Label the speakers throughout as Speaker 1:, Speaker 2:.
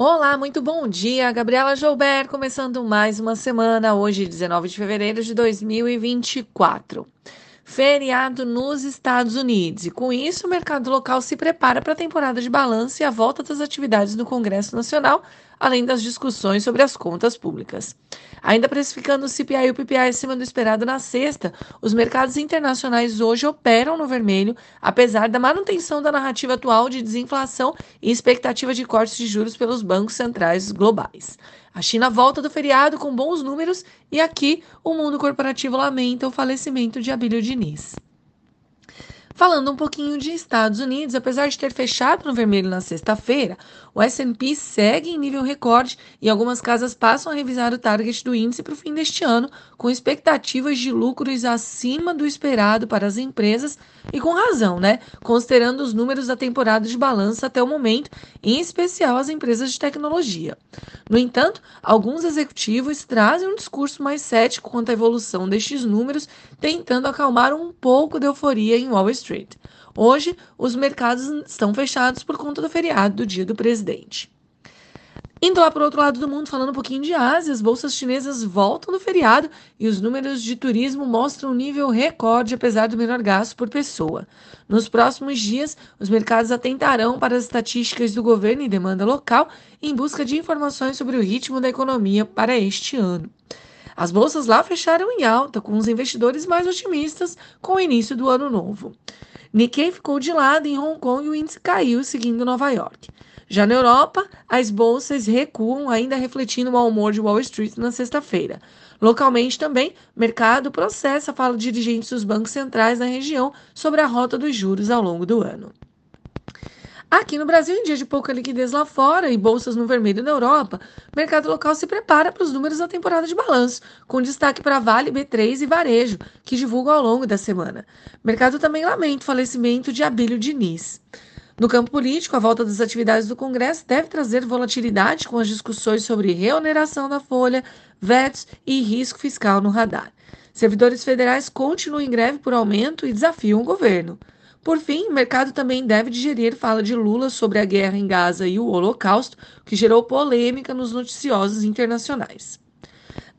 Speaker 1: Olá, muito bom dia. Gabriela Joubert, começando mais uma semana, hoje, 19 de fevereiro de 2024. Feriado nos Estados Unidos. E com isso, o mercado local se prepara para a temporada de balanço e a volta das atividades no Congresso Nacional, além das discussões sobre as contas públicas. Ainda precificando o CPI e o PPI acima do esperado na sexta, os mercados internacionais hoje operam no vermelho, apesar da manutenção da narrativa atual de desinflação e expectativa de cortes de juros pelos bancos centrais globais. A China volta do feriado com bons números e aqui o mundo corporativo lamenta o falecimento de Abílio Diniz. Falando um pouquinho de Estados Unidos, apesar de ter fechado no vermelho na sexta-feira, o S&P segue em nível recorde e algumas casas passam a revisar o target do índice para o fim deste ano, com expectativas de lucros acima do esperado para as empresas e com razão, né? Considerando os números da temporada de balanço até o momento, em especial as empresas de tecnologia. No entanto, alguns executivos trazem um discurso mais cético quanto à evolução destes números, tentando acalmar um pouco de euforia em Wall Street. Street. Hoje, os mercados estão fechados por conta do feriado do Dia do Presidente. Indo lá para o outro lado do mundo, falando um pouquinho de Ásia, as bolsas chinesas voltam do feriado e os números de turismo mostram um nível recorde, apesar do menor gasto por pessoa. Nos próximos dias, os mercados atentarão para as estatísticas do governo e demanda local em busca de informações sobre o ritmo da economia para este ano. As bolsas lá fecharam em alta, com os investidores mais otimistas com o início do ano novo. Nikkei ficou de lado em Hong Kong e o índice caiu, seguindo Nova York. Já na Europa, as bolsas recuam, ainda refletindo o mau humor de Wall Street na sexta-feira. Localmente também, mercado processa fala de dirigentes dos bancos centrais na região sobre a rota dos juros ao longo do ano. Aqui no Brasil, em dia de pouca liquidez lá fora e bolsas no vermelho na Europa, o mercado local se prepara para os números da temporada de balanço, com destaque para Vale, B3 e Varejo, que divulgam ao longo da semana. O mercado também lamenta o falecimento de Abílio Diniz. No campo político, a volta das atividades do Congresso deve trazer volatilidade com as discussões sobre reoneração da folha, vetos e risco fiscal no radar. Servidores federais continuam em greve por aumento e desafiam o governo. Por fim, o mercado também deve digerir fala de Lula sobre a guerra em Gaza e o Holocausto, que gerou polêmica nos noticiosos internacionais.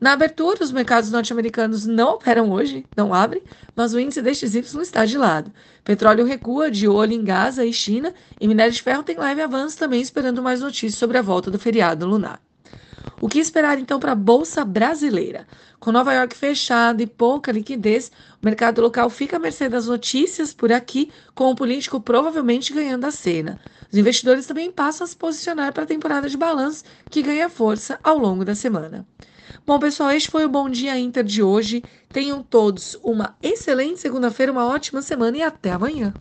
Speaker 1: Na abertura, os mercados norte-americanos não operam hoje, não abrem, mas o índice DXY está de lado. Petróleo recua de olho em Gaza e China, e minério de ferro tem leve avanço também, esperando mais notícias sobre a volta do feriado lunar. O que esperar então para a Bolsa Brasileira? Com Nova York fechada e pouca liquidez, o mercado local fica à mercê das notícias por aqui, com o político provavelmente ganhando a cena. Os investidores também passam a se posicionar para a temporada de balanço, que ganha força ao longo da semana. Bom, pessoal, este foi o Bom Dia Inter de hoje. Tenham todos uma excelente segunda-feira, uma ótima semana e até amanhã.